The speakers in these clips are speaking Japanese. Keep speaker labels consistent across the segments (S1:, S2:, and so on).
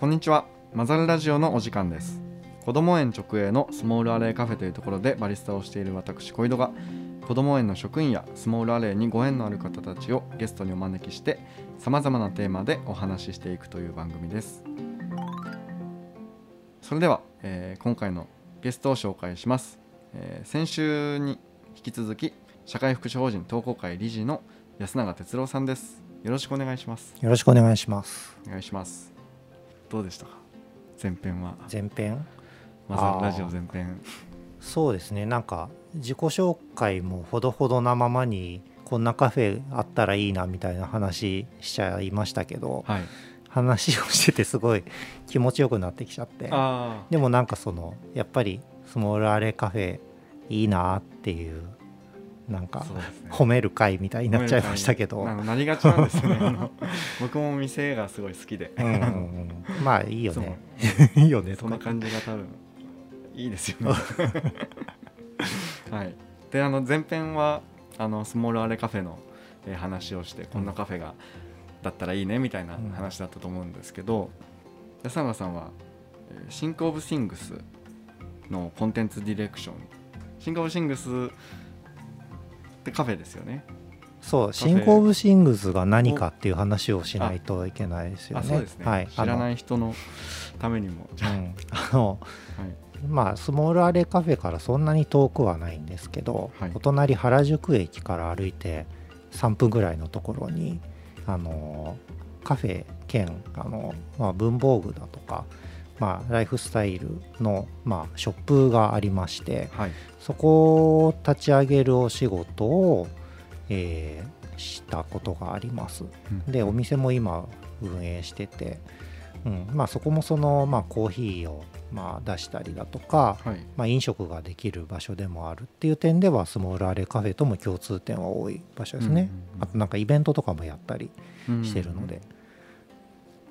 S1: こんにちは。マザルラジオのお時間です。子ども園直営のスモールアレイカフェというところでバリスタをしている私小井戸が子ども園の職員やスモールアレイにご縁のある方たちをゲストにお招きしてさまざまなテーマでお話ししていくという番組です。それでは、えー今回のゲストを紹介します、えー先週に引き続き社会福祉法人東工会理事の安永哲郎さんです。よろしくお願いします。
S2: よろしくお願いします。
S1: お願いしますどうでしたか？前編は。
S2: 前編？
S1: まずラジオ前編。
S2: そうですね。なんか自己紹介もほどほどなままにこんなカフェあったらいいなみたいな話しちゃいましたけど
S1: はい。
S2: 話をしててすごい 気持ちよくなってきちゃって。
S1: あ
S2: でもなんかそのやっぱりスモールアレカフェいいなっていうなん
S1: あ
S2: か
S1: ね。
S2: 褒める会みたいになっちゃいましたけど。
S1: ななりがちなんですよね。僕も店がすごい好きで。
S2: うんうんうん。まあいいよね。いいよね。
S1: そんな感じが多分いいですよね。はい。であの前編はあのスモールアレカフェの、えー話をしてこんなカフェがだったらいいねみたいな
S2: うん。
S1: 話だったと思うんですけど、安永さんは、えーシンク・オブ・シングスのコンテンツディレクション。 THINK OF THINGS ってカフェですよね。
S2: そう
S1: ェ。
S2: THINK OF THINGS が何かっていう話をしないといけないですよね。
S1: ね、
S2: はい、
S1: 知ら
S2: い、
S1: ない人のためにも。あ、
S2: うん、あの
S1: はい、
S2: まあスモールアレーカフェからそんなに遠くはないんですけど、
S1: はい。
S2: お隣原宿駅から歩いて3分ぐらいのところにあのカフェ兼あの、まあ、文房具だとか、まあ、ライフスタイルの、まあ、ショップがありまして
S1: はい。
S2: そこを立ち上げるお仕事を、えーしたことがあります。
S1: うん。
S2: でお店も今運営してて、うん。まあ、そこもその、まあ、コーヒーを、まあ、出したりだとか、
S1: はい。
S2: まあ、飲食ができる場所でもあるっていう点ではスモールアレカフェとも共通点は多い場所ですね、
S1: うんうんうん
S2: あとなんかイベントとかもやったりしてるので、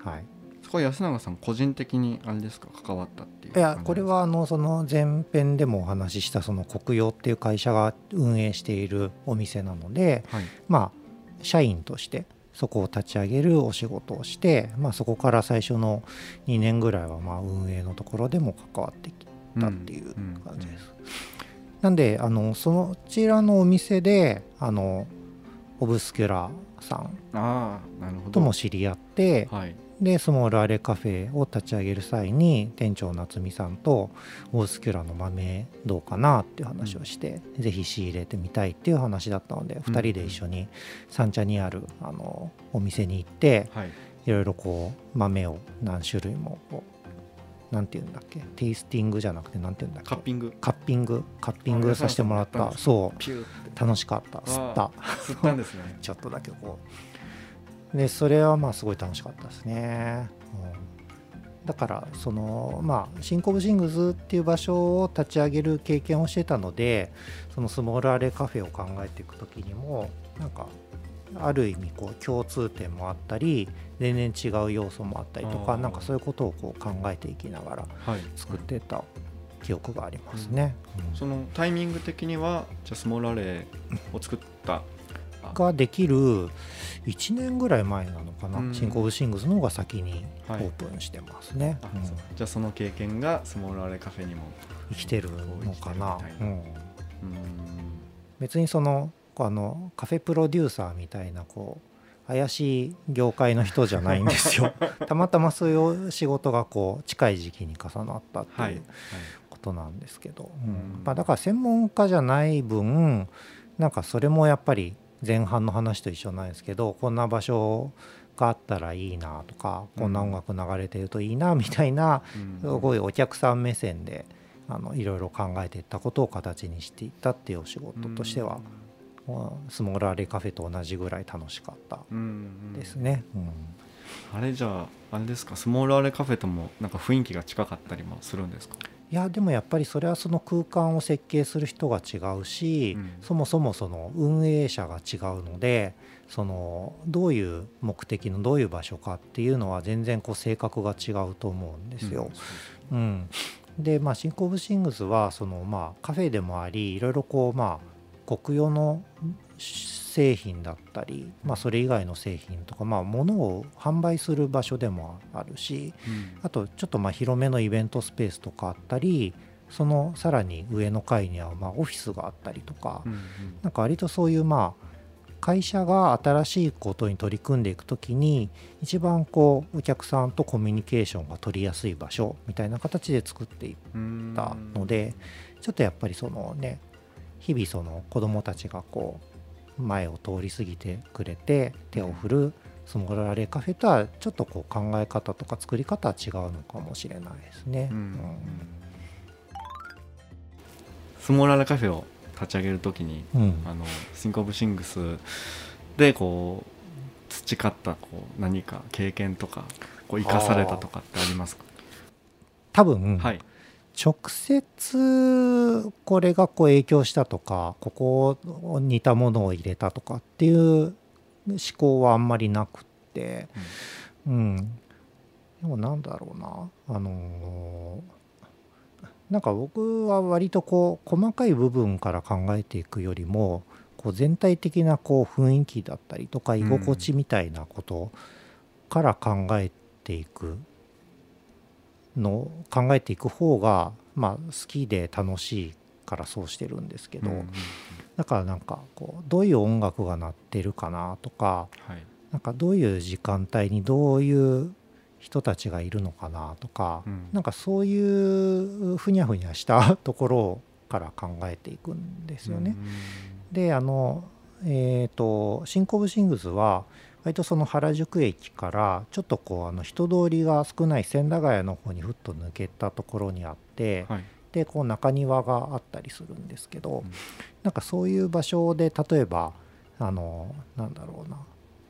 S2: はい
S1: そこは安永さん個人的にあれですか？関わったっていう
S2: いやこれはあのその前編でもお話ししたその国用っていう会社が運営しているお店なので
S1: はい。
S2: まあ社員としてそこを立ち上げるお仕事をして、まあ、そこから最初の2年ぐらいはまあ運営のところでも関わってきたっていう感じです。なんであのそのちらのお店であのオブスキュラさん
S1: ああなるほど。
S2: とも知り合って
S1: はい
S2: でスモールアレカフェを立ち上げる際に店長夏美さんとオブスキュラの豆どうかなっていう話をして、ぜひ仕入れてみたいっていう話だったので、
S1: うん
S2: 2人で一緒に三茶にあるあのお店に行って
S1: はい。
S2: いろいろこう豆を何種類もこうなんていうんだっけテイスティングじゃなくてなんていうんだっけ
S1: カッピング。
S2: カッピングカッピングさせてもらっ
S1: た。
S2: そう。楽しかった 吸った。
S1: 吸ったんですね。
S2: ちょっとだけこうでそれはまあすごい楽しかったですね、うん、だからそのまあシンコブシングスっていう場所を立ち上げる経験をしてたのでそのスモールアレカフェを考えていく時にもなんかある意味こう共通点もあったり全然違う要素もあったりとかなんかそういうことをこう考えていきながら
S1: はい。
S2: 作ってた記憶がありますね。うん。
S1: そのタイミング的にはじゃあスモールアレイを作ったあ
S2: ができる1年ぐらい前なのかな、
S1: うん。
S2: シンコブシングスの方が先にオ
S1: はい。
S2: ープンしてますね、
S1: じゃあその経験がスモールアレイカフェにも
S2: 生きてるのかな。うん、別にそのあのカフェプロデューサーみたいなこう怪しい業界の人じゃないんですよ。たまたまそういう仕事がこう近い時期に重なったって
S1: はい。い。う
S2: ことなんですけど、まあ、だから専門家じゃない分なんかそれもやっぱり前半の話と一緒なんですけどこんな場所があったらいいなとかこんな音楽流れてるといいなみたいな
S1: うん。
S2: すごいお客さん目線であのいろいろ考えていったことを形にしていったっていうお仕事としては、まあスモールアレカフェと同じぐらい楽しかったですね。うん。
S1: あれじゃああれですか？スモールアレカフェともなんか雰囲気が近かったりもするんですか？
S2: いやでもやっぱりそれはその空間を設計する人が違うし、
S1: うん。
S2: そもそもその運営者が違うのでそのどういう目的のどういう場所かっていうのは全然こう性格が違うと思うんですよ。うんでまあシンコ・オブ・シングスはそのまあカフェでもありいろいろこうまあ国用の製品だったり、まあ、それ以外の製品とか、まあ、物を販売する場所でもあるし
S1: うん。
S2: あとちょっとまあ広めのイベントスペースとかあったりそのさらに上の階にはまあオフィスがあったりとか、
S1: うん
S2: なんか割とそういうまあ会社が新しいことに取り組んでいくときに一番こうお客さんとコミュニケーションが取りやすい場所みたいな形で作っていっ
S1: うん
S2: たのでちょっとやっぱりそのね日々その子供たちがこう前を通り過ぎてくれて手を振るスモールアレーカフェとはちょっとこう考え方とか作り方は違うのかもしれないですね。
S1: うん。
S2: うん。
S1: スモールアレーカフェを立ち上げるときに
S2: うん。
S1: あの THINK OF THINGS でこう培ったこう何か経験とかこう生かされたとかってありますか？
S2: 多分、
S1: はい
S2: 直接これがこう影響したとかここを似たものを入れたとかっていう思考はあんまりなくってうん。でもなんだろうなあのーなんか僕は割とこう細かい部分から考えていくよりもこう全体的なこう雰囲気だったりとか居心地みたいなことから考えていくの考えていく方がまあ好きで楽しいからそうしてるんですけど、
S1: うんうん
S2: だからなんかこうどういう音楽が鳴ってるかなとか
S1: はい。
S2: なんかどういう時間帯にどういう人たちがいるのかなとか、
S1: うん。
S2: なんかそういうふにゃふにゃしたところから考えていくんですよね。であのえっ、とシンコブシングスは割とその原宿駅からちょっとこうあの人通りが少ない千駄ヶ谷の方にふっと抜けたところにあって、
S1: はい。
S2: でこう中庭があったりするんですけど、
S1: うん。
S2: なんかそういう場所で例えばあのなんだろうな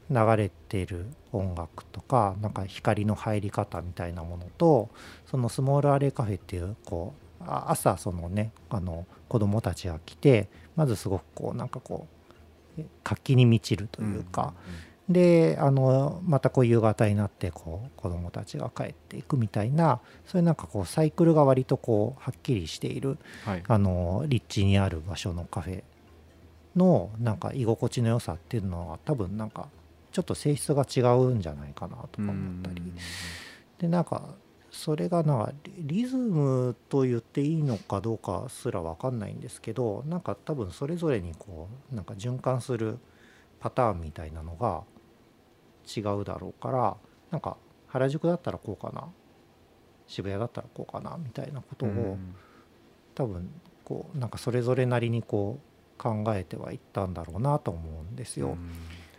S2: 流れてる音楽とかなんか光の入り方みたいなものとそのスモールアレイカフェっていうこうあ朝そのねあの子供たちが来てまずすごくこうなんかこうえ活気に満ちるというか、であのまたこう夕方になってこう子どもたちが帰っていくみたいなそういうなんかこうサイクルが割とこうはっきりしている
S1: はい。
S2: あの立地にある場所のカフェのなんか居心地の良さっていうのは多分なんかちょっと性質が違うんじゃないかなとか思ったり。でなんかそれがなんかリリズムと言っていいのかどうかすら分かんないんですけどなんか多分それぞれにこうなんか循環するパターンみたいなのが違うだろうからなんか原宿だったらこうかな渋谷だったらこうかなみたいなことを、
S1: うん。
S2: 多分こうなんかそれぞれなりにこう考えてはいったんだろうなと思うんですよ。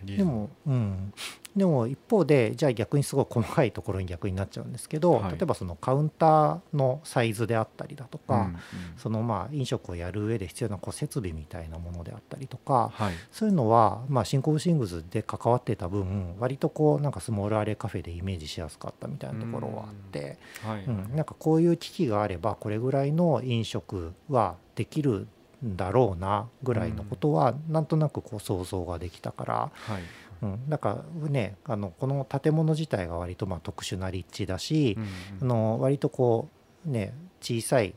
S1: うん。
S2: で
S1: ム
S2: も、うん、でも一方でじゃあ逆にすごい細かいところに逆になっちゃうんですけど、
S1: はい。
S2: 例えばそのカウンターのサイズであったりだとか、
S1: うんうん。
S2: そのまあ飲食をやる上で必要なこう設備みたいなものであったりとか
S1: はい。
S2: そういうのは、まあ、シンコブシングスで関わってた分割とこうなんかスモールアレカフェでイメージしやすかったみたいなところはあって。
S1: はい。
S2: うん、なんかこういう機器があればこれぐらいの飲食はできるんだろうなぐらいのことはなんとなくこう想像ができたから、
S1: はい
S2: うん、だからねあのこの建物自体が割とまあ特殊な立地だし
S1: う、ん
S2: あの割とこうね小さい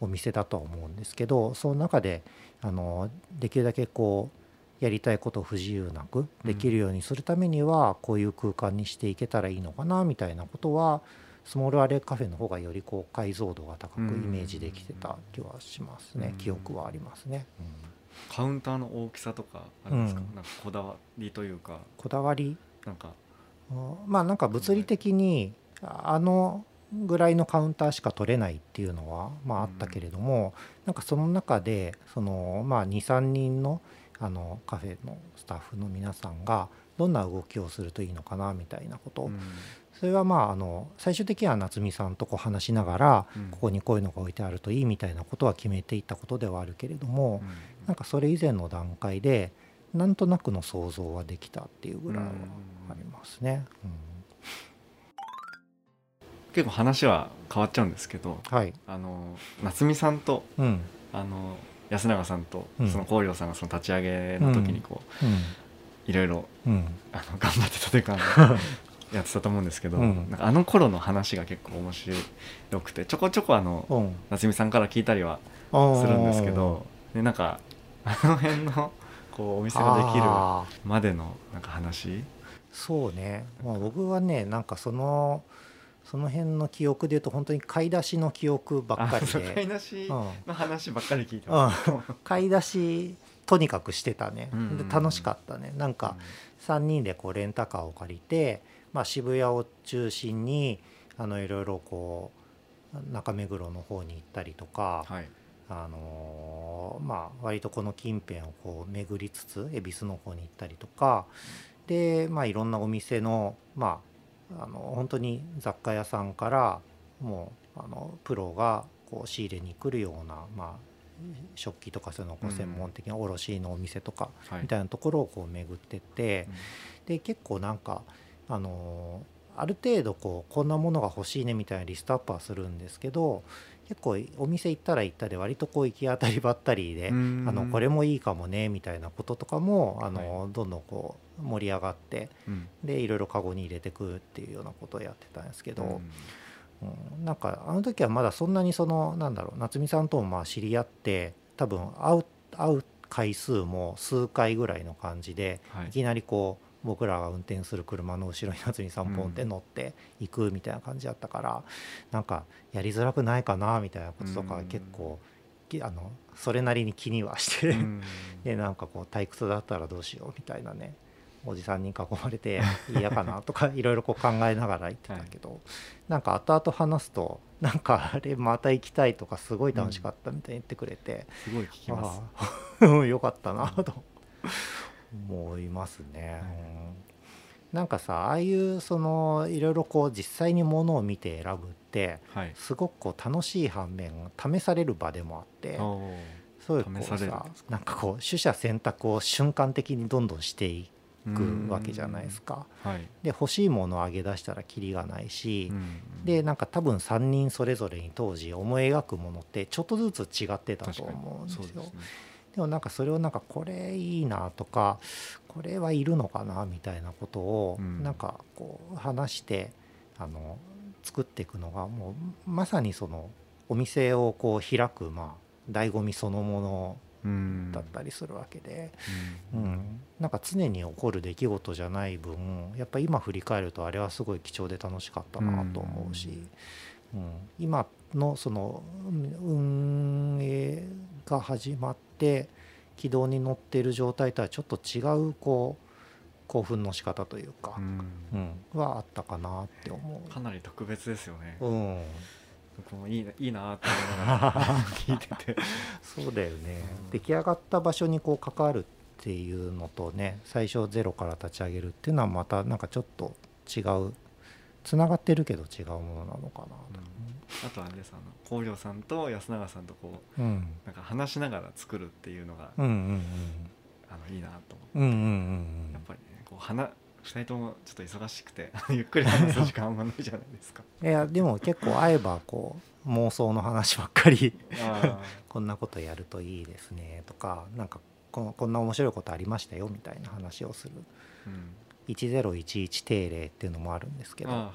S2: お店だとは思うんですけどその中であのできるだけこうやりたいことを不自由なくできるようにするためにはこういう空間にしていけたらいいのかなみたいなことはスモールアレカフェの方がよりこう解像度が高くイメージできてた気はしますね、
S1: うん
S2: 記憶はありますね、
S1: カウンターの大きさとかあるんですか？
S2: うん。
S1: なんかこだわりというか。
S2: こだわり？
S1: なんか。
S2: あまあなんか物理的にあのぐらいのカウンターしか取れないっていうのはまああったけれども、なんかその中でそのまあ23人のあのカフェのスタッフの皆さんがどんな動きをするといいのかなみたいなこと、
S1: うん。
S2: それはまああの最終的には夏美さんとこう話しながら、
S1: うん。
S2: ここにこういうのが置いてあるといいみたいなことは決めていったことではあるけれども、
S1: うん
S2: なんかそれ以前の段階でなんとなくの想像はできたっていうぐらいはありますね。うん。
S1: 結構話は変わっちゃうんですけど
S2: はい、
S1: あの夏美さんと
S2: うん。
S1: あの安永さんと
S2: うん。
S1: その光陵さんがその立ち上げの時にこう、
S2: うん。
S1: いろいろ
S2: うん。
S1: あの頑張ってたというか やってたと思うんですけど、
S2: うん。
S1: なんかあの頃の話が結構面白くてちょこちょこあの
S2: うん。
S1: 夏美さんから聞いたりはするんですけどでなんかあの辺のこうお店ができるまでのなんか話？
S2: そうね、まあ、僕はねなんかそのその辺の記憶で言うと本当に買い出しの記憶ばっかり
S1: あそう買い
S2: で、
S1: 出し
S2: うん。
S1: の話ばっかり聞いてます、
S2: 買い出しとにかくしてたね。
S1: うんうんうん。
S2: で楽しかったね。なんか3人でこうレンタカーを借りて、まあ、渋谷を中心にあのいろいろこう中目黒の方に行ったりとか、
S1: はい
S2: あのーまあ割とこの近辺をこう巡りつつ恵比寿の方に行ったりとかでまあいろんなお店のまああの本当に雑貨屋さんからもうあのプロがこう仕入れに来るようなまあ食器とかそういうのを専門的な卸のお店とか
S1: はい。
S2: みたいなところをこう巡ってってで結構なんかあのーある程度こうこんなものが欲しいねみたいなリストアップはするんですけど結構お店行ったら行ったで割とこう行き当たりばったりで、
S1: うん。
S2: あのこれもいいかもねみたいなこととかもあの、どんどんこう盛り上がって
S1: うん。
S2: でいろいろカゴに入れてくっていうようなことをやってたんですけど、
S1: うん。
S2: うん。なんかあの時はまだそんなにそのなんだろう夏美さんともまあ知り合って多分会う会う回数も数回ぐらいの感じで、
S1: はい。
S2: いきなりこう僕らが運転する車の後ろに夏美さんポンって乗って行くみたいな感じだったから、なんかやりづらくないかなみたいなこととか
S1: うん
S2: 結構、きあのそれなりに気にはして、
S1: うん。
S2: でなんかこう退屈だったらどうしようみたいなねおじさんに囲まれて嫌かなとか いろいろこう考えながら言ってたけど、なんか後々話すとなんかあれまた行きたいとかすごい楽しかったみたいに言ってくれて、
S1: すごい聞きます。
S2: よかったなと思いますね。うんなんかさああいうそのいろいろこう実際にものを見て選ぶって
S1: はい
S2: すごくこう楽しい反面試される場でもあって。そういうこう
S1: 試さ
S2: なんかこう取捨選択を瞬間的にどんどんしていくわけじゃないですか。
S1: はい
S2: で欲しいものを上げ出したらキリがないし、
S1: うん
S2: でなんか多分3人それぞれに当時思い描くものってちょっとずつ違ってたと思うんですよ。
S1: で
S2: もなんかそれをなんかこれいいなとかこれはいるのかなみたいなことを
S1: うん。
S2: なんかこう話してあの作っていくのがもうまさにそのお店をこう開くまあ醍醐味そのもの
S1: うん。
S2: だったりするわけで、
S1: う
S2: うん。ん、なんか常に起こる出来事じゃない分やっぱ今振り返るとあれはすごい貴重で楽しかったなと思うし、うん、今のそのうん運営が始まって軌道に乗っている状態とはちょっと違うこう興奮の仕方というか
S1: う、ん
S2: うんはあったかなって思
S1: かなり特別ですよね
S2: う。うん
S1: 僕もいいないいなって思いながら聞いてて。
S2: そうだよね、
S1: うん
S2: 出来上がった場所にこう関わるっていうのとね最初ゼロから立ち上げるっていうのはまたなんかちょっと違うつながってるけど違うものなのかな
S1: あとあれですあの光陵さんと安永さんとこう
S2: うん。
S1: なんか話しながら作るっていうのが、
S2: うんうん
S1: あのいいなと思って、
S2: うんうんうん
S1: やっぱりねこう話2人ともちょっと忙しくて ゆっくり話す時間あんまないじゃないですか。
S2: う んいやでも結構会えばこう妄想の話ばっかり
S1: あ
S2: こんなことやるといいですねとかなんかここんな面白いことありましたよみたいな話をする1011定例っていうのもあるんですけど
S1: はい。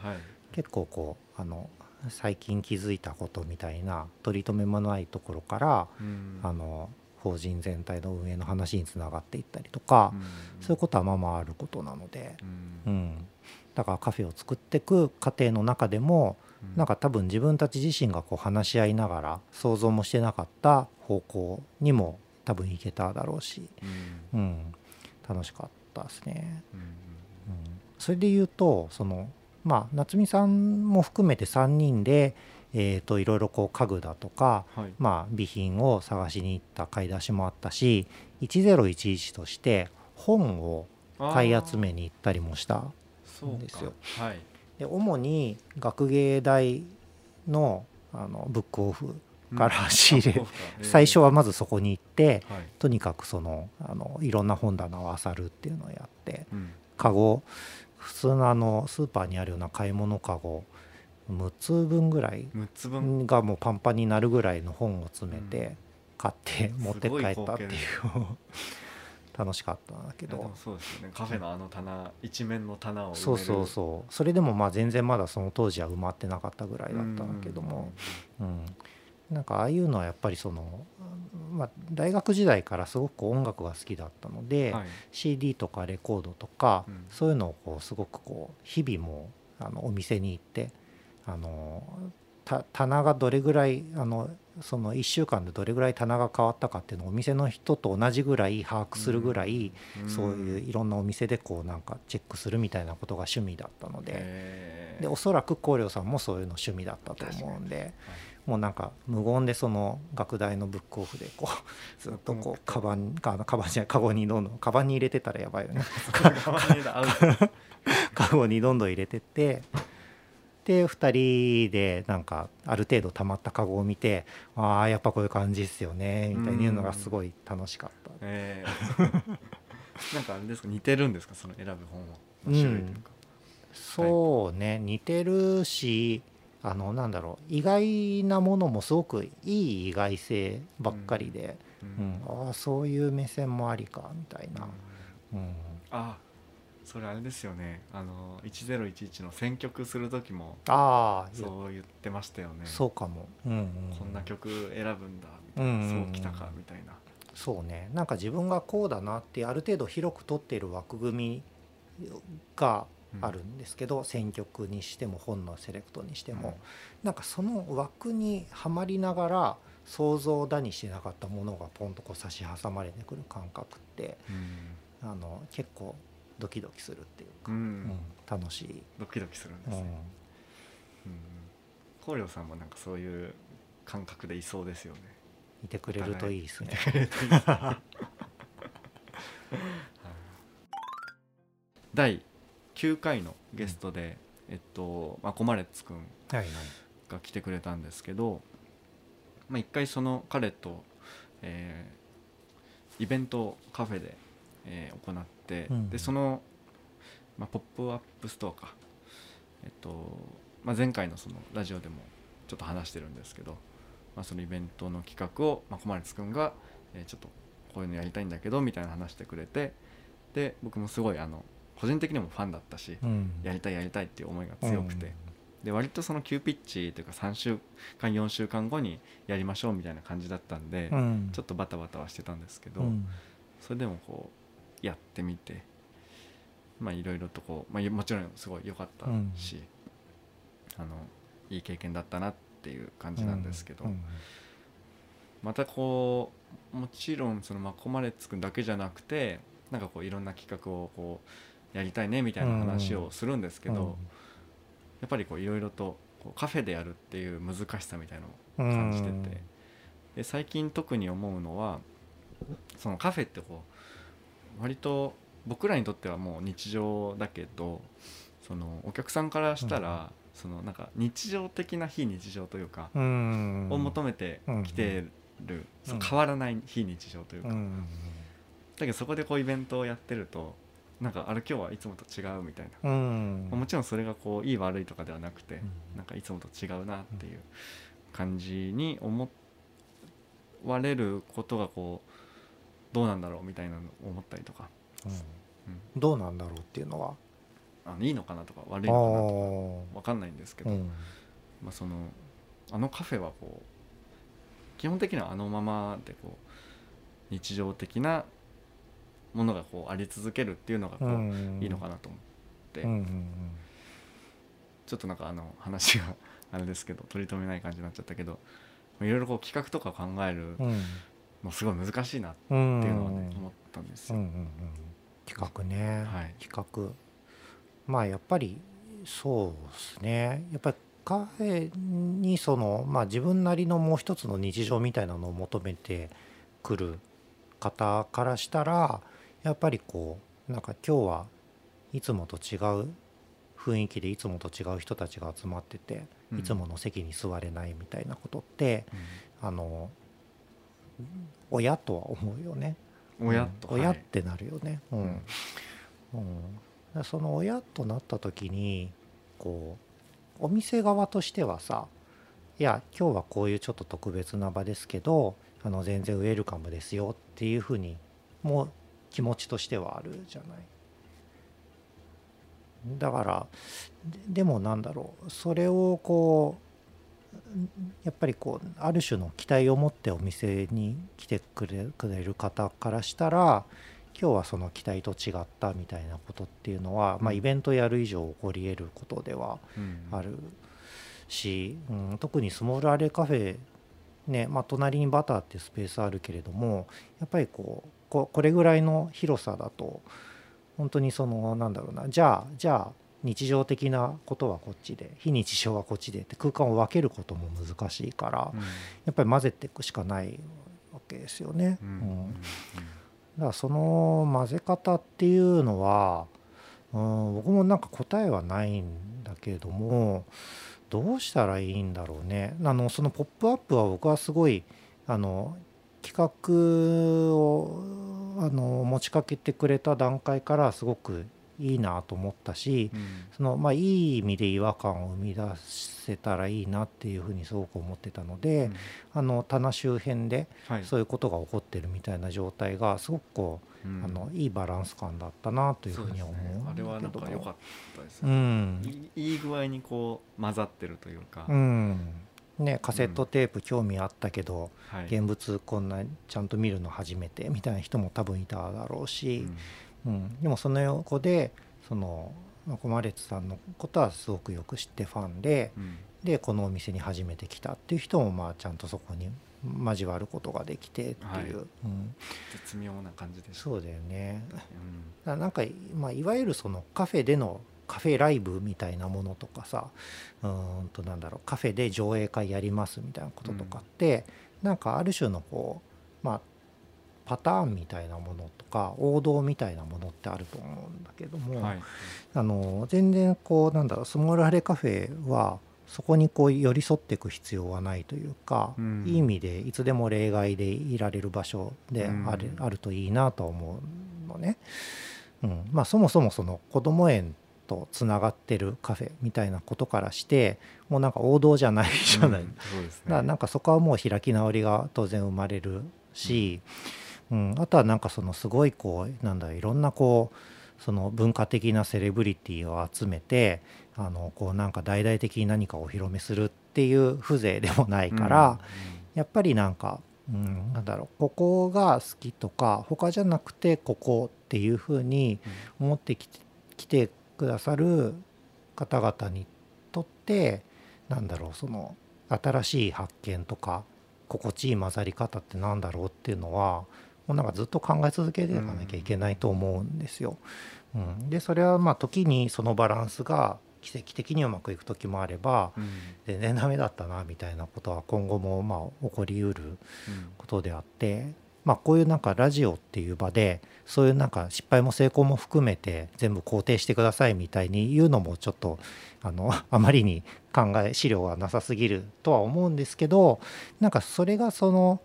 S2: 結構こうあの最近気づいたことみたいな取り留めもないところから、
S1: うん。
S2: あの法人全体の運営の話につながっていったりとか、
S1: うん。
S2: そういうことはまあまああることなので、
S1: うん。
S2: うん、だからカフェを作っていく過程の中でも
S1: うん。
S2: なんか多分自分たち自身がこう話し合いながら想像もしてなかった方向にも多分いけただろうし、
S1: うん。
S2: うん、楽しかったですね。
S1: うん。
S2: うんそれで言うとそのまあ夏美さんも含めて3人で、えー、といろいろこう家具だとか、
S1: はい。
S2: まあ、備品を探しに行った買い出しもあったし1011として本を買い集めに行ったりもした
S1: そうか
S2: ですよ。
S1: はい。
S2: で主に学芸大のあのブックオフから仕入れ、最初
S1: は、
S2: はまずそこに行って
S1: はい。
S2: とにかくそのあのいろんな本棚を漁るっていうのをやって
S1: うん
S2: カゴ普通のあのスーパーにあるような買い物カゴ6つ分ぐらい
S1: 6つ分？
S2: がもうパンパンになるぐらいの本を詰め
S1: う
S2: て買って持って帰ったっていう
S1: す。
S2: 楽しかったんだけど。
S1: そうですよね。カフェのあの棚一面の棚を
S2: そうそうそう。それでもまあ全然まだその当時は埋まってなかったぐらいだったんだけども、うんなんかああいうのはやっぱりその、まあ、大学時代からすごく音楽が好きだったので、
S1: はい。
S2: CD とかレコードとか、
S1: うん。
S2: そういうのをこうすごくこう日々もあのお店に行ってあのた棚がどれぐらいあのその1週間でどれぐらい棚が変わったかっていうのをお店の人と同じぐらい把握するぐらい、そういういろんなお店でこうなんかチェックするみたいなことが趣味だったので。でおそらく光陵さんもそういうの趣味だったと思うんでもうなんか無言でその学大のブックオフでこう ずっとこうカバンかカバンじゃないカゴにどんどんカバンに入れてたらやばいよね。カゴにどんどん入れ てってで2人でなんかある程度溜まったカゴを見てああやっぱこういう感じですよねみたいに言うのがすごい楽しかった。
S1: えー。なんかあれですか似てるんですかその選ぶ本は。うか、
S2: そうね似てるしあのなんだろう意外なものもすごくいい意外性ばっかりで、
S1: う
S2: うん。ん。ああそういう目線もありかみたいな、うん。
S1: あそれあれですよね。あの1011の選曲する時も
S2: ああ
S1: そう言ってましたよね。
S2: そうかも、うんうん。
S1: こんな曲選ぶんだみたいな、
S2: うんうんうん。
S1: そうきたかみたいな。
S2: そうね。なんか自分がこうだなってある程度広く取っている枠組みがあるんですけど、選曲にしても本のセレクトにしても、なんかその枠にはまりながら想像だにしてなかったものがポンとこう差し挟まれてくる感覚ってあの結構ドキドキするっていうか、
S1: うん、うん
S2: うん楽しい、
S1: ドキドキするんで
S2: うん。
S1: すね、うん、さんもなんかそういう感覚でいそうですよね。
S2: いてくれるといいですね。
S1: 第9回のゲストで、えっと、まあ、コマレッツくん
S2: はいはい。
S1: が来てくれたんですけど、まあ、一回その彼と、えーイベントをカフェで、えー行って、
S2: うん。
S1: でその、まあ、ポップアップストアか、えっとまあ、前回のそのラジオでもちょっと話してるんですけど、まあ、そのイベントの企画を、まあ、小丸くんが、えーちょっとこういうのやりたいんだけどみたいな話してくれてで僕もすごいあの個人的にもファンだったし、
S2: うん。
S1: やりたいやりたいっていう思いが強くて、で割とその急ピッチというか3週間4週間後にやりましょうみたいな感じだったんで、
S2: うん。
S1: ちょっとバタバタはしてたんですけど、
S2: うん。
S1: それでもこうやってみてまあいろいろとこう、まあ、もちろんすごい良かったし、あのいい経験だったなっていう感じなんですけど、
S2: うん。
S1: またこうもちろんそのまこまれつくんだけじゃなくてなんかこういろんな企画をこうやりたいねみたいな話をするんですけど、やっぱりこういろいろとこうカフェでやるっていう難しさみたいなのを感じてて、で最近特に思うのはそのカフェってこう割と僕らにとってはもう日常だけどそのお客さんからしたら、そのなんか日常的な非日常というか、
S2: うん。
S1: を求めてきてる、変わらない非日常というか、
S2: うん。
S1: だけどそこでこうイベントをやってるとなんかあれ今日はいつもと違うみたいな、
S2: うん。
S1: もちろんそれがこういい悪いとかではなくて、
S2: うん。
S1: なんかいつもと違うなっていう感じに思われることがこうどうなんだろうみたいなのを思ったりとか、
S2: うん。
S1: うん。
S2: どうなんだろうっていうのは？
S1: あのいいのかなとか悪い
S2: あ
S1: のかなと
S2: ー。
S1: か分かんないんですけど、
S2: うん。
S1: まあ、そのあのカフェはこう基本的にはあのままでこう日常的なものがこうあり続けるっていうのがこう、
S2: うん。
S1: いいのかなと思って、ちょっとなんかあの話があれですけど取り留めない感じになっちゃったけどいろいろこう企画とか考える
S2: うん。
S1: のすごい難しいなっ
S2: うん
S1: ていうのはね、思ったんですよ。
S2: 企画ね、
S1: はい。
S2: 企画。まあやっぱりそうですね。やっぱりカフェにそのまあ自分なりのもう一つの日常みたいなのを求めてくる方からしたらやっぱりこうなんか今日はいつもと違う雰囲気でいつもと違う人たちが集まってて、
S1: うん。
S2: いつもの席に座れないみたいなことってあの親とは思うよね。
S1: うん親と、
S2: うん。親
S1: はい。
S2: ってなるよね。うん。
S1: うん。
S2: うん、その親となった時にこうお店側としてはさいや今日はこういうちょっと特別な場ですけどあの全然ウェルカムですよっていうふうにもう気持ちとしてはあるじゃない。だからででもなんだろう。それをこうやっぱりこうある種の期待を持ってお店に来てくれくれる方からしたら今日はその期待と違ったみたいなことっていうのは、まあ、イベントやる以上起こり得ることではあるし、うん、特にスモールアレカフェねまあ、隣にバターってスペースあるけれどもやっぱりこうここれぐらいの広さだと本当にそのなんだろうなじゃあじゃあ日常的なことはこっちで非日常はこっちでって空間を分けることも難しいから、うん、やっぱり混ぜていくしかないわけですよね。うん、うん、だからその混ぜ方っていうのは、うん、僕もなんか答えはないんだけれどもどうしたらいいんだろうね。あのその「ポップアップは僕はすごいあの企画をあの持ちかけてくれた段階からすごくいいなと思ったし、うん、そのまあ、いい意味で違和感を生み出せたらいいなっていうふうにすごく思ってたので、うん、あの棚周辺でそういうことが起こってるみたいな状態がすごくこう、うん、あのいいバランス感だったなというふうに思う、ね、
S1: あれはなんか良かったですね、うん、いい具合にこう混ざってるというか、
S2: うんね、カセットテープ興味あったけど、うん、現物こんなちゃんと見るの初めてみたいな人も多分いただろうし、うん、うん、でもその横でそのコマレツさんのことはすごくよく知ってファンで、うん、でこのお店に初めて来たっていう人もまあちゃんとそこに交わることができてっていう、はい、うん、
S1: 絶妙な感じで
S2: そうだよね、うん、なんか、まあ、いわゆるそのカフェでのカフェライブみたいなものとかさうんとなんだろうカフェで上映会やりますみたいなこととかって、うん、なんかある種のこうまあパターンみたいなものとか王道みたいなものってあると思うんだけども、はい、あの全然こうなんだろうスモールハレカフェはそこにこう寄り添っていく必要はないというか、うん、いい意味でいつでも例外でいられる場所であるうん、あるといいなと思うのね。うん。まあ、そもそもその子ども園とつながってるカフェみたいなことからしてもうなんか王道じゃないじゃない、うん、ね、だからなんかそこはもう開き直りが当然生まれるし、うん、あとはなんかそのすごいこうなんだいろんなこうその文化的なセレブリティを集めてあのこうなんか大々的に何かお披露目するっていう風情でもないから、うんうん、やっぱりなんか、うん、なんだろうここが好きとか他じゃなくてここっていうふうに思ってきて,、きてくださる方々にとってなんだろうその新しい発見とか心地いい混ざり方ってなんだろうっていうのはもうなんかずっと考え続けていかなきゃいけないと思うんですよ。うん、でそれはまあ時にそのバランスが奇跡的にうまくいく時もあれば、うん、全然ダメだったなみたいなことは今後もまあ起こりうることであって、まあ、こういうなんかラジオっていう場でそういうなんか失敗も成功も含めて全部肯定してくださいみたいに言うのもちょっとあの あまりに考え資料がなさすぎるとは思うんですけどなんかそれがその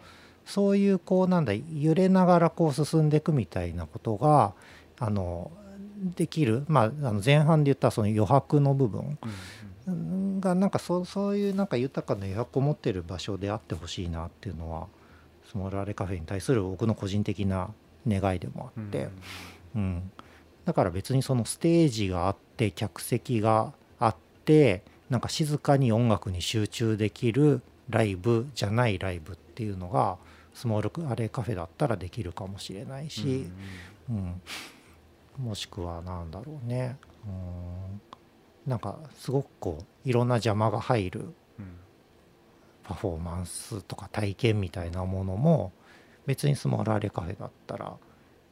S2: そういうこうなんだ揺れながらこう進んでいくみたいなことがあのできる、まあ、あの前半で言ったその余白の部分がなんかそうそういうなんか豊かな余白を持っている場所であってほしいなっていうのはスモールアレカフェに対する僕の個人的な願いでもあって、うん、うん、だから別にそのステージがあって客席があってなんか静かに音楽に集中できるライブじゃないライブっていうのがスモールアレカフェだったらできるかもしれないし、うん、うん、もしくは何だろうね。うん。なんかすごくこういろんな邪魔が入るパフォーマンスとか体験みたいなものも別にスモールアレカフェだったら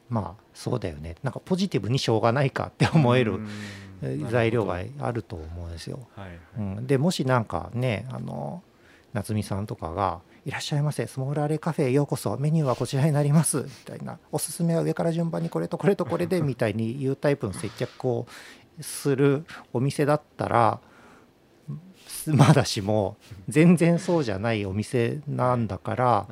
S2: まあそうだよね。なんかポジティブにしょうがないかって思える 材料があると思うんですよ。うん、でもしなんかねあの夏美さんとかが「いらっしゃいませスモールアレカフェへようこそメニューはこちらになります」みたいな「おすすめは上から順番にこれとこれとこれで」みたいに言うタイプの接客をするお店だったらまだしも全然そうじゃないお店なんだから、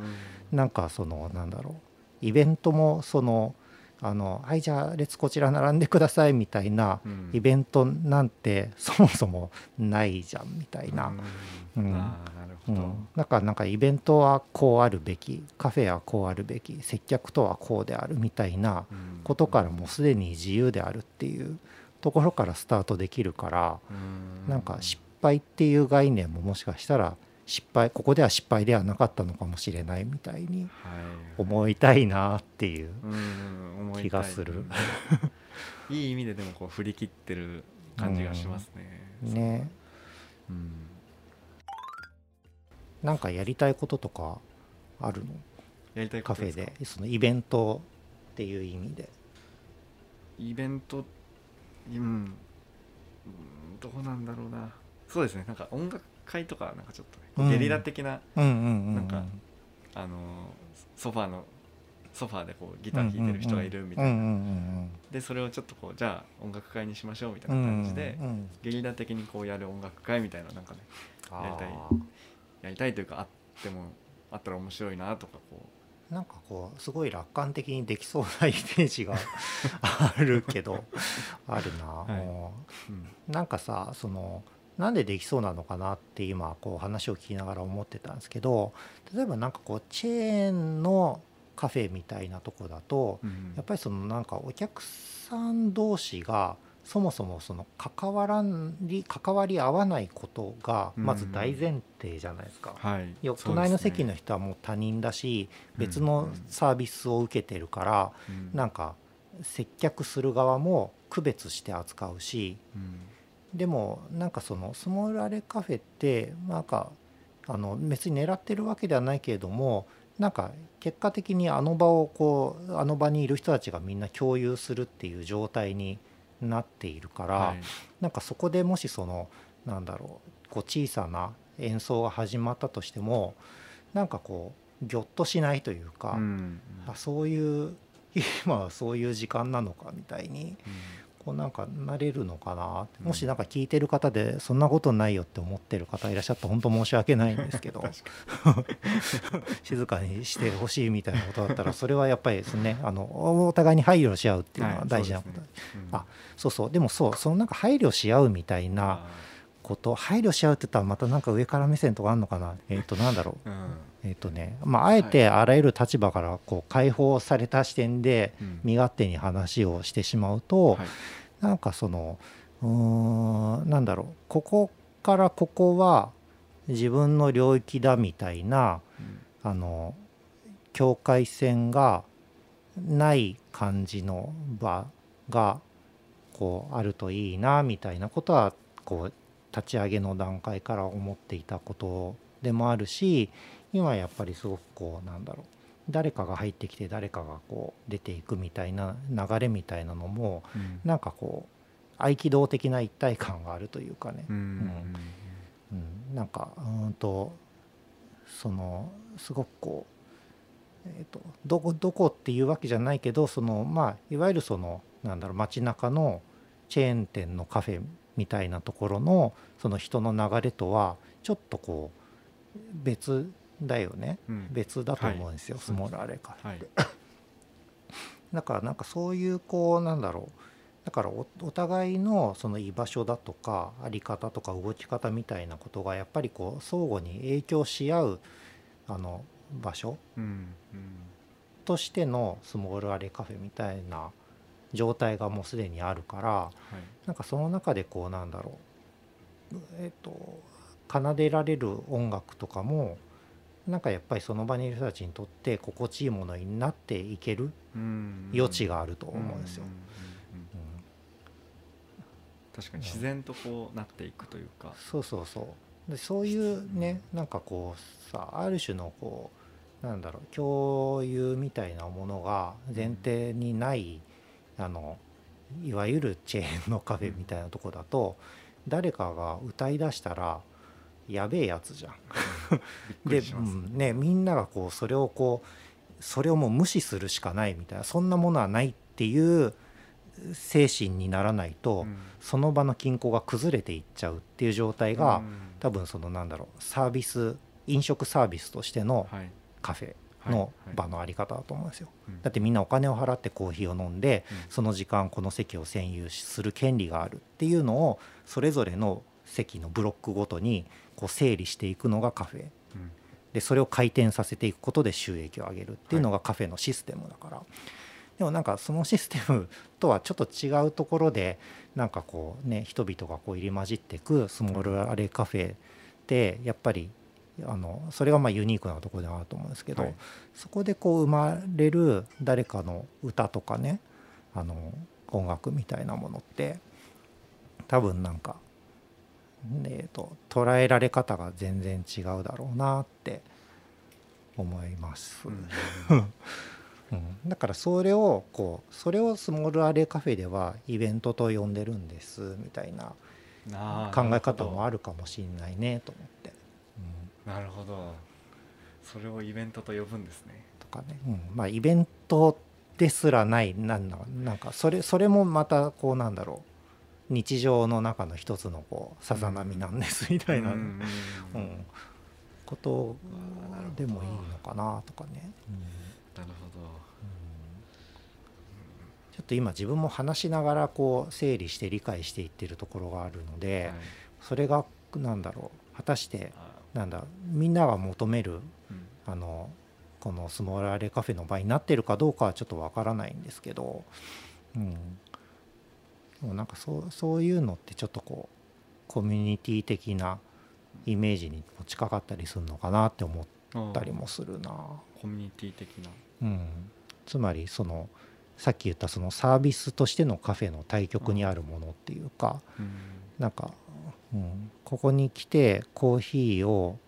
S2: なんかそのなんだろうイベントもそのあのはいじゃあ列こちら並んでくださいみたいなイベントなんてそもそもないじゃんみたいな。うん、うん、だからなんかイベントはこうあるべきカフェはこうあるべき接客とはこうであるみたいなことからもうすでに自由であるっていうところからスタートできるからなんか失敗っていう概念ももしかしたら失敗ここでは失敗ではなかったのかもしれないみたいに
S1: はい。
S2: 思いたいなっていう気がする。
S1: う んいい意味ででもこう振り切ってる感じがしますね。
S2: ね。
S1: うん。
S2: なんかやりたいこととかあるの？
S1: やりたいこ
S2: カフェ
S1: とで
S2: そのイベントっていう意味で。
S1: イベントうん。うんどうなんだろうなそうですね。なんか音楽会とかなんかちょっと
S2: うん。
S1: ねゲリラ的ななんかあのソファーのソファーでこうギター弾いてる人がいるみたいな、でそれをちょっとこうじゃあ音楽会にしましょうみたいなん感じで、ゲリラ的にこうやる音楽会みたいななんかねやりたいやりたいというかあってもあったら面白いなとかこ
S2: なんかこうすごい楽観的にできそうなイメージが あるけどあるな、
S1: はい。
S2: も
S1: う、うん。
S2: うなんかさそのなんでできそうなのかなって今こう話を聞きながら思ってたんですけど例えばなんかこうチェーンのカフェみたいなとこだと
S1: うん
S2: やっぱりそのなんかお客さん同士がそもそもその関わらんり関わり合わないことがまず大前提じゃないですか。
S1: うですね。
S2: 隣の席の人はもう他人だし別のサービスを受けてるから
S1: うん。
S2: なんか接客する側も区別して扱うし
S1: うん
S2: でもなんかそのスモールアレカフェってなんかあの別に狙ってるわけではないけれどもなんか結果的にあの場をこうあの場にいる人たちがみんな共有するっていう状態になっているから、
S1: はい。
S2: なんかそこでもしそのなんだろうこう小さな演奏が始まったとしてもなんかこうぎょっとしないというか、
S1: うん。
S2: あそういう 今はそういう時間なのかみたいにこうなんかなれるのかな？もしなんか聞いてる方でそんなことないよって思ってる方いらっしゃったら本当申し訳ないんですけど。静かにしてほしいみたいなことだったらそれはやっぱりですねあのお互いに配慮し合うっていうのは大事なこと、
S1: はいそうん。
S2: あそうそう。でもそうそのなんか配慮し合うみたいな
S1: あ
S2: こと配慮し合うって言ったらまたなんか上から目線とかあるのかな？えっ、となんだろう。
S1: ーうん
S2: えっ、とねまああえてあらゆる立場からこう解放された視点で
S1: うん。
S2: 身勝手に話をしてしまうと、
S1: はい。
S2: なんかそのうーんなんだろうここからここは自分の領域だみたいな
S1: うん。
S2: あの境界線がない感じの場がこうあるといいなみたいなことはこう立ち上げの段階から思っていたことでもあるし今やっぱりすごくこうなんだろう。誰かが入ってきて誰かがこう出ていくみたいな流れみたいなのも
S1: うん。
S2: なんかこう合気道的な一体感があるというかね、
S1: うん。
S2: うん、なんかうーんとそのすごくこう、えー、とどこどこっていうわけじゃないけどそのまあいわゆるそのなんだろう街中のチェーン店のカフェみたいなところのその人の流れとはちょっとこう別だよね。
S1: うん。
S2: 別だと思うんですよ、
S1: はい。
S2: スモールアレカフェ
S1: はい。
S2: だからなんかそういうこうなんだろう。だからおお互いのその居場所だとかあり方とか動き方みたいなことがやっぱりこう相互に影響し合うあの場所
S1: うんうん。
S2: としてのスモールアレカフェみたいな状態がもうすでにあるから
S1: はい。
S2: なんかその中でこうなんだろう。えっ、と奏でられる音楽とかもなんかやっぱりその場にいる人たちにとって心地いいものになっていける
S1: うん。
S2: 余地があると思うんですよ。
S1: 確かに自然とこうなっていくというか。
S2: そうそうそう。でそういうねなんかこうさある種のこうなんだろう共有みたいなものが前提にないあのいわゆるチェーンのカフェみたいなとこだと誰かが歌いだしたらやべえやつじゃん。で、ね、みんながこうそれをこうそれをもう無視するしかないみたいなそんなものはないっていう精神にならないと、
S1: うん。
S2: その場の均衡が崩れていっちゃうっていう状態が、
S1: うん。
S2: 多分そのなんだろうサービス飲食サービスとしての
S1: はい。
S2: カフェ
S1: はい。
S2: の
S1: はい。
S2: 場のあり方だと思うんですよ。
S1: うん。
S2: だってみんなお金を払ってコーヒーを飲んで
S1: うん。
S2: その時間この席を占有する権利があるっていうのをそれぞれの席のブロックごとにこう整理していくのがカフェ。
S1: うん。
S2: でそれを回転させていくことで収益を上げるっていうのがカフェのシステムだから、でもなんかそのシステムとはちょっと違うところでなんかこうね人々がこう入り混じっていくスモールアレカフェってやっぱりあのそれがまあユニークなところではあると思うんですけど、
S1: はい。
S2: そこでこう生まれる誰かの歌とかねあの音楽みたいなものって多分なんか、えー、と捉えられ方が全然違うだろうなって思います。
S1: うん。
S2: うん、だからそれをこうそれをスモールアレイカフェではイベントと呼んでるんですみたいな考え方もあ
S1: る
S2: るかもしれないねと思って、
S1: なるほど。それをイベントと呼ぶんですね。
S2: とかね、うん、まあイベントですらない。なんだなんかそれそれもまたこうなんだろう日常の中の一つのこうさざ波なんですみたいな、うんことでもいいのかなとかね、うん。
S1: なるほど。
S2: ちょっと今自分も話しながらこう整理して理解していってるところがあるので、
S1: はい。
S2: それがなんだろう果たして
S1: あ。
S2: なんだみんなが求める
S1: うん。
S2: あのこのスモールアレカフェの場になってるかどうかはちょっとわからないんですけど、うん、でもなんかそうそういうのってちょっとこうコミュニティ的なイメージにも近かったりするのかなって思ったりもするな。
S1: コミュニティ的な。
S2: うん、つまりそのさっき言ったそのサービスとしてのカフェの対極にあるものっていうか、
S1: うん。
S2: なんか、うん、ここに来てコーヒーを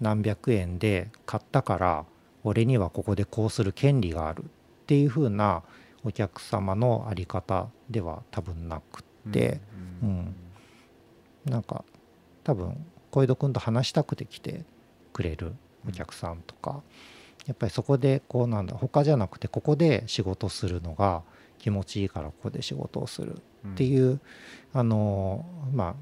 S2: 何百円で買ったから俺にはここでこうする権利があるっていう風なお客様のあり方では多分なくって、
S1: うん
S2: うんなんか多分小江戸君と話したくて来てくれるお客さんとか、やっぱりそこでこうなんだ他じゃなくてここで仕事するのが気持ちいいからここで仕事をするっていう、あのまあ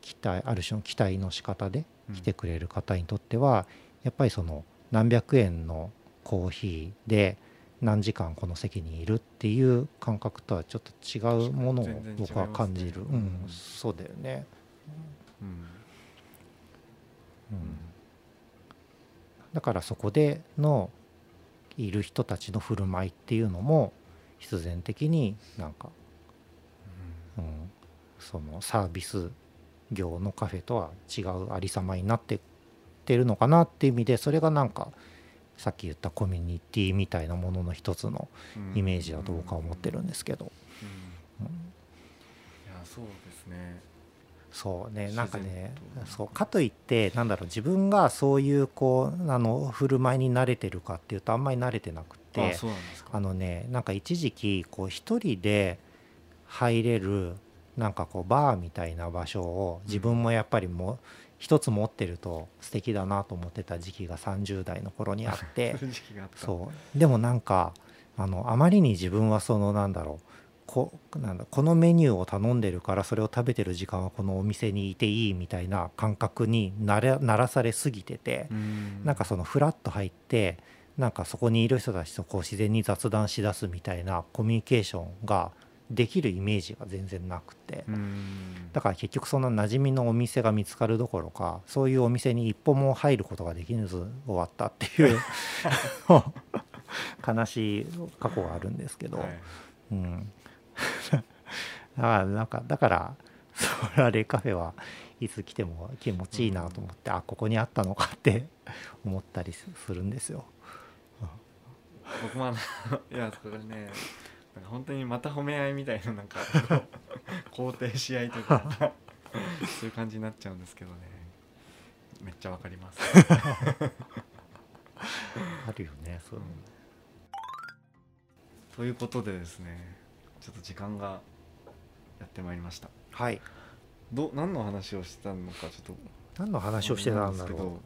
S2: 期待ある種の期待の仕方で来てくれる方にとっては、やっぱりその何百円のコーヒーで何時間この席にいるっていう感覚とはちょっと違うものを僕は感じる、う
S1: うん。
S2: ん、そうだよね、
S1: うん。
S2: うん、だからそこでのいる人たちの振る舞いっていうのも必然的になんかうん、そのサービス業のカフェとは違うありさまになってってるのかなっていう意味でそれがなんかさっき言ったコミュニティみたいなものの一つの
S1: うん。
S2: イメージだと僕は思ってるんですけど、
S1: うん。
S2: うん。
S1: いやそうですね。
S2: そうねなんかねそうかといってなんだろう自分がそういうこうあの振る舞いに慣れてるかっていうとあんまり慣れてなくて
S1: あ
S2: のねなんか一時期こう一人で入れるなんかこうバーみたいな場所を自分もやっぱりもう一つ持ってると素敵だなと思ってた時期が30代の頃にあって。
S1: そう。
S2: でもなんかあのあまりに自分はそのなんだろうこなんだこのメニューを頼んでるからそれを食べてる時間はこのお店にいていいみたいな感覚になれならされすぎてて、
S1: うん。
S2: なんかそのフラッと入ってなんかそこにいる人たちとこう自然に雑談しだすみたいなコミュニケーションができるイメージが全然なくて。
S1: うん。
S2: だから結局そんな馴染みのお店が見つかるどころかそういうお店に一歩も入ることができず終わったっていう 悲しい過去があるんですけど、
S1: はい。
S2: うん、だからなんかだからソーラレカフェはいつ来ても気持ちいいなと思って、あここにあったのかって思ったりするんですよ。
S1: 僕もあのいやそれねなんか本当にまた褒め合いみたいななんか 肯定し合いとかそういう感じになっちゃうんですけどね。めっちゃわかります、
S2: あるよねそう
S1: うん。ということでですねちょっと時間がやってまいりました。
S2: はい。
S1: ど何の話をしてたのかちょっと
S2: 何の話をしてたんだろ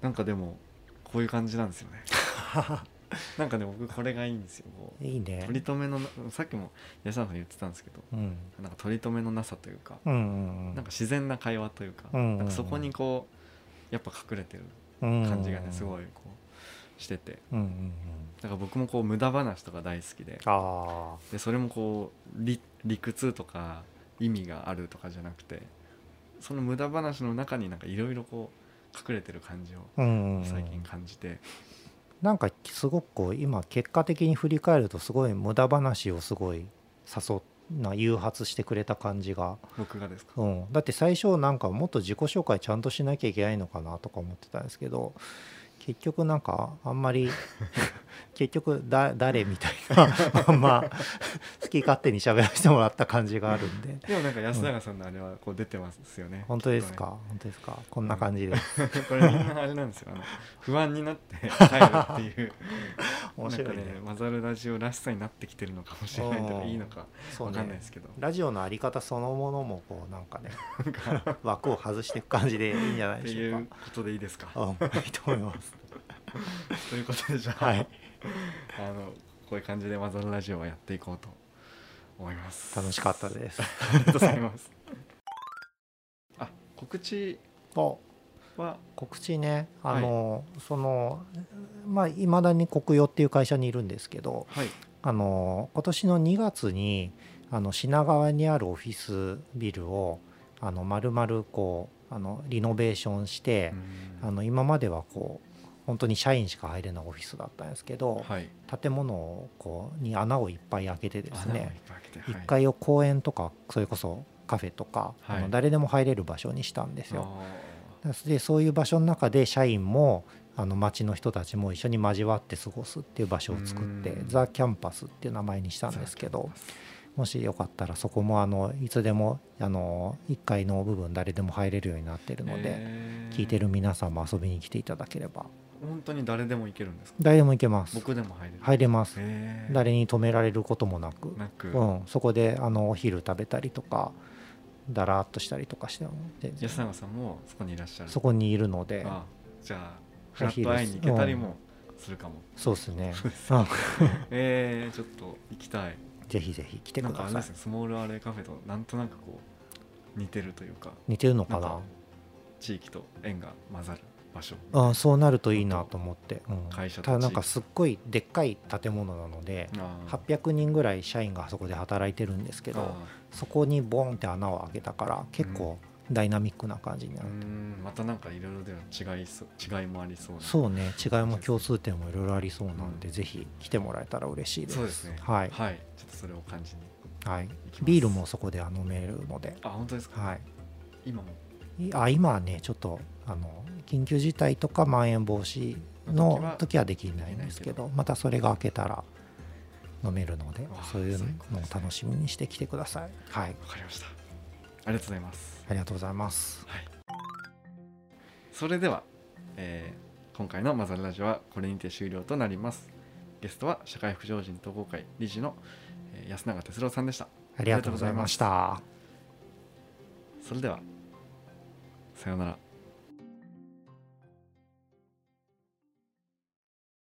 S2: う。
S1: なんかでもこういう感じなんですよね なんかね僕これがいいんですよ。
S2: いいね。
S1: 取り留めのなさっきも安田さん言ってたんですけど
S2: うん。
S1: なんか取り留めのなさというか、
S2: うんうんうん。
S1: なんか自然な会話というか,、
S2: うんうんうん。
S1: なんかそこにこうやっぱ隠れてる
S2: うん
S1: 感じがねすごいこうしてて。
S2: うんうんうん。
S1: だから僕もこう無駄話とか大好きで
S2: あ
S1: でそれもこう理理屈とか意味があるとかじゃなくてその無駄話の中になんかいろいろこう隠れてる感じを
S2: あうんうんうん。
S1: 最近感じて、
S2: なんかすごくこう今結果的に振り返るとすごい無駄話をすごい誘っな誘発してくれた感じが、
S1: 僕がですか？
S2: うん、だって最初なんかもっと自己紹介ちゃんとしなきゃいけないのかなとか思ってたんですけど結局なんかあんまり 結局だ誰みたいな あんま好き勝手に喋らせてもらった感じがあるんで。
S1: でもなんか安永さんのあれはこう出てますよね、
S2: 本当ですか？本当ですか？こんな感じで。す、
S1: これみんなあれなんですよあの不安になって帰るっていう。
S2: 面白いね。
S1: ねマザルラジオらしさになってきてるのかもしれないとか
S2: うん
S1: いいのか
S2: そう
S1: わかんないで
S2: ね
S1: すけど、
S2: ラジオのあり方そのものもこうなんかね枠を外していく感じでいいんじゃないでしょう
S1: いうことでいいですか
S2: か？うん。いいと思います
S1: ということでじゃあ,、
S2: はい。
S1: あのこういう感じでマザルラジオはやっていこうと思います。
S2: 楽しかったです。
S1: ありがとうございます。あ告知
S2: お。
S1: は？
S2: 告知ね。あの、そのまあいまだに国用っていう会社にいるんですけど
S1: はい。
S2: あの今年の2月にあの品川にあるオフィスビルをあの丸々こうあのリノベーションして、あの今まではこう本当に社員しか入れないオフィスだったんですけど、
S1: はい。
S2: 建物をこうに穴をいっぱい開けてですね
S1: ぱい開けて
S2: 1
S1: はい。
S2: 階を公園とかそれこそカフェとか、
S1: はい。
S2: あの誰でも入れる場所にしたんですよ。
S1: あ
S2: でそういう場所の中で社員もあの町の人たちも一緒に交わって過ごすっていう場所を作って
S1: うん。
S2: ザ・キャンパスっていう名前にした
S1: ー
S2: んですけどもしよかったらそこもあのいつでもあの1階の部分誰でも入れるようになってるので聞いてる皆さんも遊びに来ていただければ
S1: 本当に誰でも行けるんですか？
S2: 誰でも行けます。
S1: 僕でも入れる。
S2: 入れます。誰に止められることもなく。
S1: なく、
S2: うん、そこであのお昼食べたりとかだらーっとしたりとかして
S1: 安永さんもそこにいらっしゃる。
S2: そこにいるので。
S1: あじゃあフラット会いに行けたりもするかも、
S2: そうですね。
S1: そうです
S2: うん。
S1: えー、ちょっと行きたい。
S2: ぜひぜひ来てください。
S1: ですねスモールアレイカフェとなんとなくこう似てるというか。
S2: 似てるのかな？
S1: 地域と縁が混ざる場所。
S2: あそうなるといいなと思って、うん、
S1: 会社と
S2: ただなんかすっごいでっかい建物なので
S1: あー。
S2: 800人ぐらい社員がそこで働いてるんですけど
S1: あ
S2: そこにボンって穴を開けたから結構ダイナミックな感じにな
S1: ーう
S2: る、
S1: ん。またなんかいろいろでは違いそう違いもありそうな。
S2: そうね。違いも共通点もいろいろありそうなんで、
S1: うん。
S2: ぜひ来てもらえたら嬉しいです。
S1: そうですね。
S2: はい、
S1: はい。ちょっとそれを感じに。
S2: はい、ビールもそこで飲めるので、
S1: あ本当ですか、
S2: はい、
S1: 今も。
S2: いあ今はねちょっとあの緊急事態とかまん延防止の時はできないんですけどまたそれが明けたら飲めるのでそういうのを楽しみにしてきてください。はい。
S1: わかりました。ありがとうございます。
S2: ありがとうございます。
S1: はい。それでは、えー今回のマザルラジオはこれにて終了となります。ゲストは社会福祉法人統合会理事の、えー安永哲郎さんでした。
S2: ありがとうございました。
S1: それではさようなら